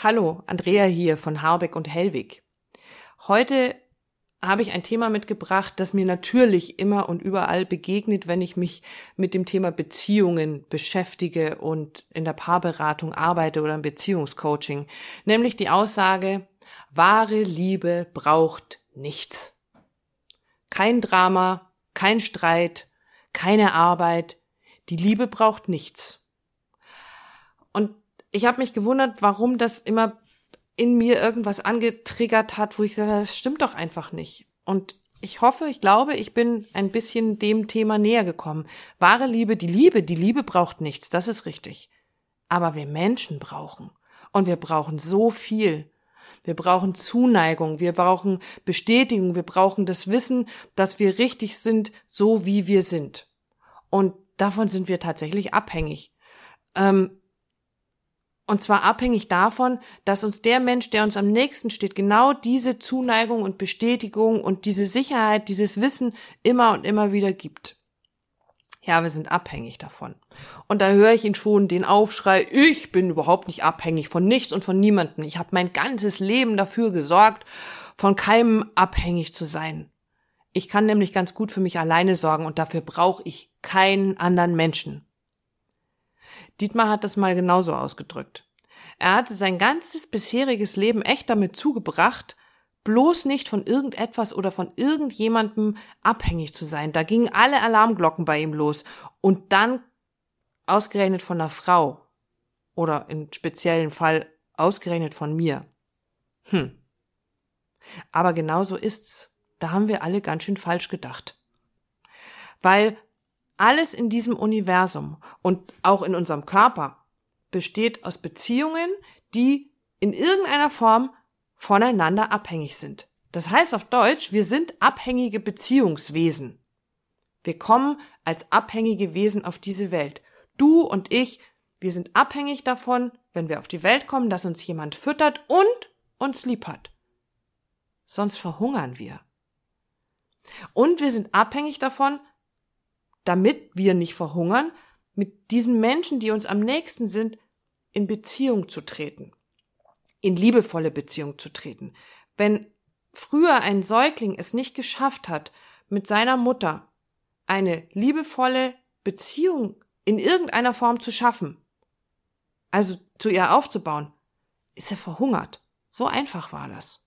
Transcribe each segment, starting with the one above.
Hallo, Andrea hier von Harbeck und Hellwig. Heute habe ich ein Thema mitgebracht, das mir natürlich immer und überall begegnet, wenn ich mich mit dem Thema Beziehungen beschäftige und in der Paarberatung arbeite oder im Beziehungscoaching, nämlich die Aussage, wahre Liebe braucht nichts. Kein Drama, kein Streit, keine Arbeit, die Liebe braucht nichts. Ich habe mich gewundert, warum das immer in mir irgendwas angetriggert hat, wo ich gesagt habe, das stimmt doch einfach nicht. Und ich hoffe, ich glaube, ich bin ein bisschen dem Thema näher gekommen. Wahre Liebe, die Liebe, die Liebe braucht nichts, das ist richtig. Aber wir Menschen brauchen. Und wir brauchen so viel. Wir brauchen Zuneigung, wir brauchen Bestätigung, wir brauchen das Wissen, dass wir richtig sind, so wie wir sind. Und davon sind wir tatsächlich abhängig. Ähm, und zwar abhängig davon, dass uns der Mensch, der uns am nächsten steht, genau diese Zuneigung und Bestätigung und diese Sicherheit, dieses Wissen immer und immer wieder gibt. Ja, wir sind abhängig davon. Und da höre ich ihn schon den Aufschrei, ich bin überhaupt nicht abhängig von nichts und von niemandem. Ich habe mein ganzes Leben dafür gesorgt, von keinem abhängig zu sein. Ich kann nämlich ganz gut für mich alleine sorgen und dafür brauche ich keinen anderen Menschen. Dietmar hat das mal genauso ausgedrückt. Er hatte sein ganzes bisheriges Leben echt damit zugebracht, bloß nicht von irgendetwas oder von irgendjemandem abhängig zu sein. Da gingen alle Alarmglocken bei ihm los. Und dann ausgerechnet von einer Frau. Oder im speziellen Fall ausgerechnet von mir. Hm. Aber genau so ist's. Da haben wir alle ganz schön falsch gedacht. Weil alles in diesem Universum und auch in unserem Körper besteht aus Beziehungen, die in irgendeiner Form voneinander abhängig sind. Das heißt auf Deutsch, wir sind abhängige Beziehungswesen. Wir kommen als abhängige Wesen auf diese Welt. Du und ich, wir sind abhängig davon, wenn wir auf die Welt kommen, dass uns jemand füttert und uns lieb hat. Sonst verhungern wir. Und wir sind abhängig davon, damit wir nicht verhungern, mit diesen Menschen, die uns am nächsten sind, in Beziehung zu treten, in liebevolle Beziehung zu treten. Wenn früher ein Säugling es nicht geschafft hat, mit seiner Mutter eine liebevolle Beziehung in irgendeiner Form zu schaffen, also zu ihr aufzubauen, ist er verhungert. So einfach war das.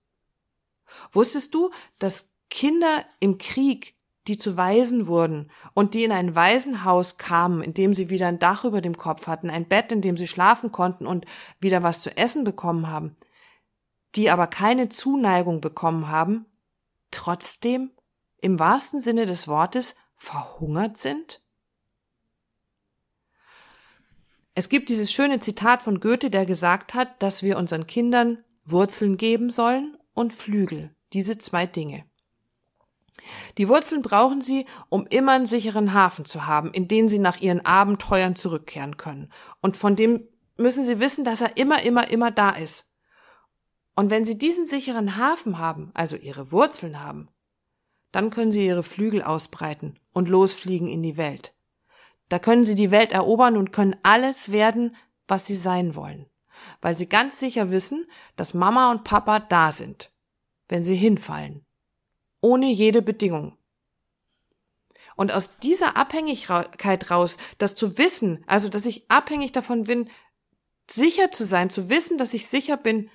Wusstest du, dass Kinder im Krieg die zu Waisen wurden und die in ein Waisenhaus kamen, in dem sie wieder ein Dach über dem Kopf hatten, ein Bett, in dem sie schlafen konnten und wieder was zu essen bekommen haben, die aber keine Zuneigung bekommen haben, trotzdem im wahrsten Sinne des Wortes verhungert sind? Es gibt dieses schöne Zitat von Goethe, der gesagt hat, dass wir unseren Kindern Wurzeln geben sollen und Flügel, diese zwei Dinge. Die Wurzeln brauchen sie, um immer einen sicheren Hafen zu haben, in den sie nach ihren Abenteuern zurückkehren können. Und von dem müssen sie wissen, dass er immer, immer, immer da ist. Und wenn sie diesen sicheren Hafen haben, also ihre Wurzeln haben, dann können sie ihre Flügel ausbreiten und losfliegen in die Welt. Da können sie die Welt erobern und können alles werden, was sie sein wollen, weil sie ganz sicher wissen, dass Mama und Papa da sind, wenn sie hinfallen ohne jede Bedingung. Und aus dieser Abhängigkeit raus, das zu wissen, also dass ich abhängig davon bin, sicher zu sein, zu wissen, dass ich sicher bin,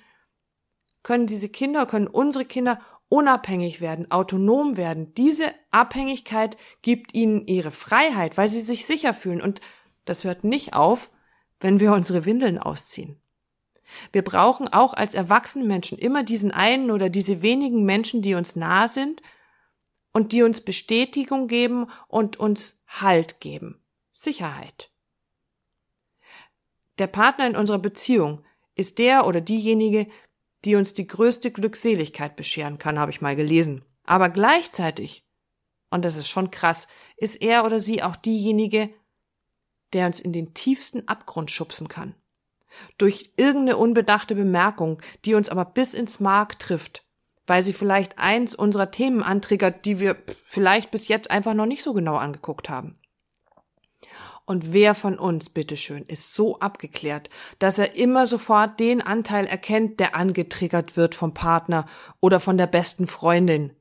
können diese Kinder, können unsere Kinder unabhängig werden, autonom werden. Diese Abhängigkeit gibt ihnen ihre Freiheit, weil sie sich sicher fühlen. Und das hört nicht auf, wenn wir unsere Windeln ausziehen. Wir brauchen auch als erwachsene Menschen immer diesen einen oder diese wenigen Menschen, die uns nahe sind und die uns Bestätigung geben und uns Halt geben. Sicherheit. Der Partner in unserer Beziehung ist der oder diejenige, die uns die größte Glückseligkeit bescheren kann, habe ich mal gelesen. Aber gleichzeitig, und das ist schon krass, ist er oder sie auch diejenige, der uns in den tiefsten Abgrund schubsen kann durch irgendeine unbedachte Bemerkung, die uns aber bis ins Mark trifft, weil sie vielleicht eins unserer Themen antriggert, die wir vielleicht bis jetzt einfach noch nicht so genau angeguckt haben. Und wer von uns, bitteschön, ist so abgeklärt, dass er immer sofort den Anteil erkennt, der angetriggert wird vom Partner oder von der besten Freundin?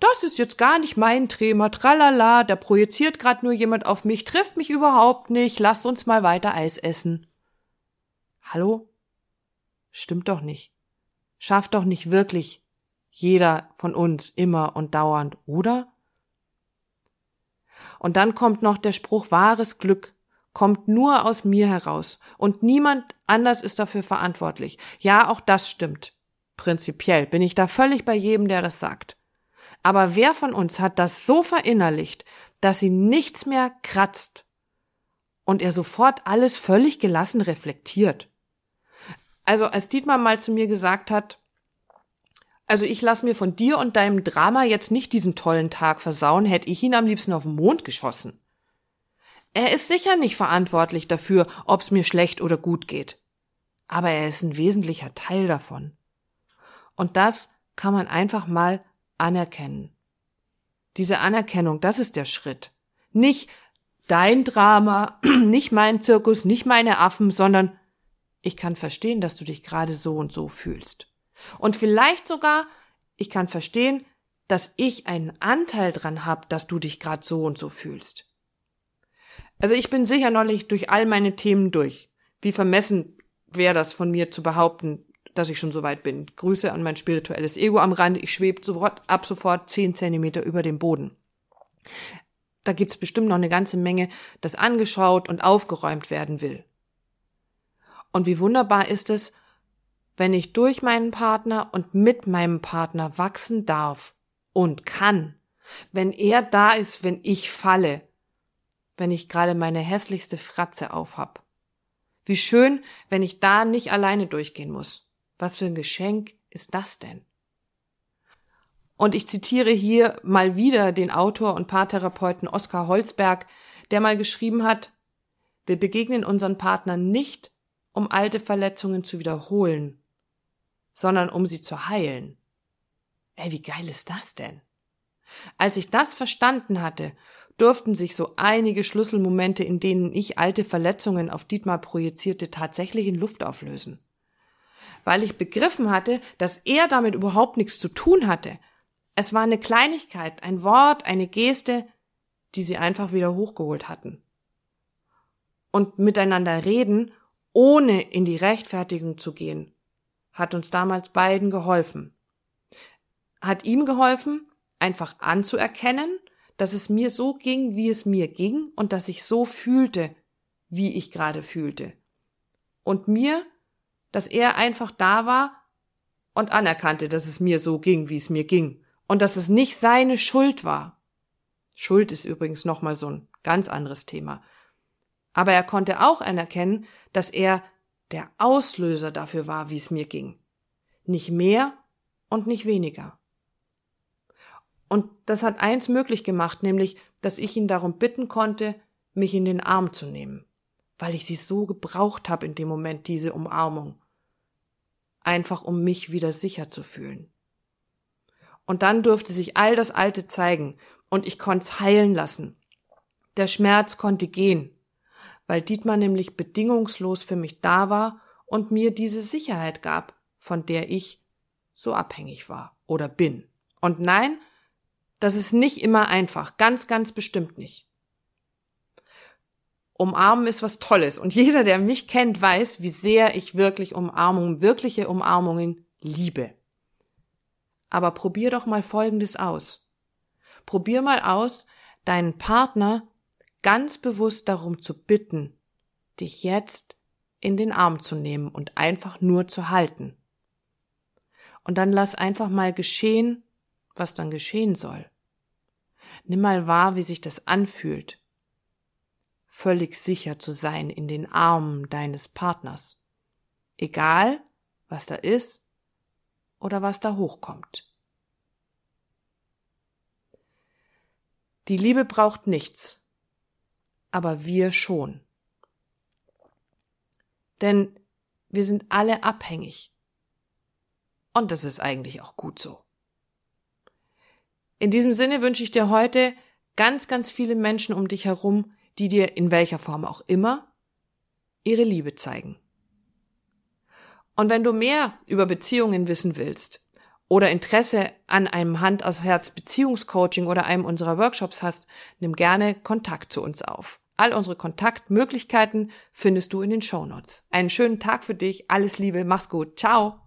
Das ist jetzt gar nicht mein Thema, tralala, da projiziert grad nur jemand auf mich, trifft mich überhaupt nicht, lasst uns mal weiter Eis essen. Hallo? Stimmt doch nicht. Schafft doch nicht wirklich jeder von uns immer und dauernd, oder? Und dann kommt noch der Spruch wahres Glück kommt nur aus mir heraus und niemand anders ist dafür verantwortlich. Ja, auch das stimmt. Prinzipiell bin ich da völlig bei jedem, der das sagt. Aber wer von uns hat das so verinnerlicht, dass ihn nichts mehr kratzt und er sofort alles völlig gelassen reflektiert? Also als Dietmar mal zu mir gesagt hat, also ich lass mir von dir und deinem Drama jetzt nicht diesen tollen Tag versauen, hätte ich ihn am liebsten auf den Mond geschossen. Er ist sicher nicht verantwortlich dafür, ob's mir schlecht oder gut geht. Aber er ist ein wesentlicher Teil davon. Und das kann man einfach mal anerkennen. Diese Anerkennung, das ist der Schritt. Nicht dein Drama, nicht mein Zirkus, nicht meine Affen, sondern ich kann verstehen, dass du dich gerade so und so fühlst. Und vielleicht sogar, ich kann verstehen, dass ich einen Anteil dran habe, dass du dich gerade so und so fühlst. Also ich bin sicher nicht durch all meine Themen durch. Wie vermessen wäre das von mir zu behaupten, dass ich schon so weit bin. Grüße an mein spirituelles Ego am Rand. Ich schwebe sofort, ab sofort zehn Zentimeter über dem Boden. Da gibt's bestimmt noch eine ganze Menge, das angeschaut und aufgeräumt werden will. Und wie wunderbar ist es, wenn ich durch meinen Partner und mit meinem Partner wachsen darf und kann, wenn er da ist, wenn ich falle, wenn ich gerade meine hässlichste Fratze aufhab. Wie schön, wenn ich da nicht alleine durchgehen muss. Was für ein Geschenk ist das denn? Und ich zitiere hier mal wieder den Autor und Paartherapeuten Oskar Holzberg, der mal geschrieben hat, wir begegnen unseren Partnern nicht, um alte Verletzungen zu wiederholen, sondern um sie zu heilen. Ey, wie geil ist das denn? Als ich das verstanden hatte, durften sich so einige Schlüsselmomente, in denen ich alte Verletzungen auf Dietmar projizierte, tatsächlich in Luft auflösen. Weil ich begriffen hatte, dass er damit überhaupt nichts zu tun hatte. Es war eine Kleinigkeit, ein Wort, eine Geste, die sie einfach wieder hochgeholt hatten. Und miteinander reden, ohne in die Rechtfertigung zu gehen, hat uns damals beiden geholfen. Hat ihm geholfen, einfach anzuerkennen, dass es mir so ging, wie es mir ging und dass ich so fühlte, wie ich gerade fühlte. Und mir, dass er einfach da war und anerkannte, dass es mir so ging, wie es mir ging und dass es nicht seine Schuld war. Schuld ist übrigens nochmal so ein ganz anderes Thema. Aber er konnte auch anerkennen, dass er der Auslöser dafür war, wie es mir ging. Nicht mehr und nicht weniger. Und das hat eins möglich gemacht, nämlich, dass ich ihn darum bitten konnte, mich in den Arm zu nehmen, weil ich sie so gebraucht habe in dem Moment, diese Umarmung. Einfach um mich wieder sicher zu fühlen. Und dann durfte sich all das Alte zeigen und ich konnte es heilen lassen. Der Schmerz konnte gehen weil Dietmar nämlich bedingungslos für mich da war und mir diese Sicherheit gab, von der ich so abhängig war oder bin. Und nein, das ist nicht immer einfach, ganz, ganz bestimmt nicht. Umarmen ist was Tolles und jeder, der mich kennt, weiß, wie sehr ich wirklich Umarmungen, wirkliche Umarmungen liebe. Aber probier doch mal Folgendes aus. Probier mal aus, deinen Partner ganz bewusst darum zu bitten, dich jetzt in den Arm zu nehmen und einfach nur zu halten. Und dann lass einfach mal geschehen, was dann geschehen soll. Nimm mal wahr, wie sich das anfühlt, völlig sicher zu sein in den Armen deines Partners. Egal, was da ist oder was da hochkommt. Die Liebe braucht nichts, aber wir schon. Denn wir sind alle abhängig. Und das ist eigentlich auch gut so. In diesem Sinne wünsche ich dir heute ganz, ganz viele Menschen um dich herum, die dir in welcher Form auch immer ihre Liebe zeigen. Und wenn du mehr über Beziehungen wissen willst oder Interesse an einem Hand aus Herz Beziehungscoaching oder einem unserer Workshops hast, nimm gerne Kontakt zu uns auf. All unsere Kontaktmöglichkeiten findest du in den Shownotes. Einen schönen Tag für dich, alles Liebe, mach's gut, ciao!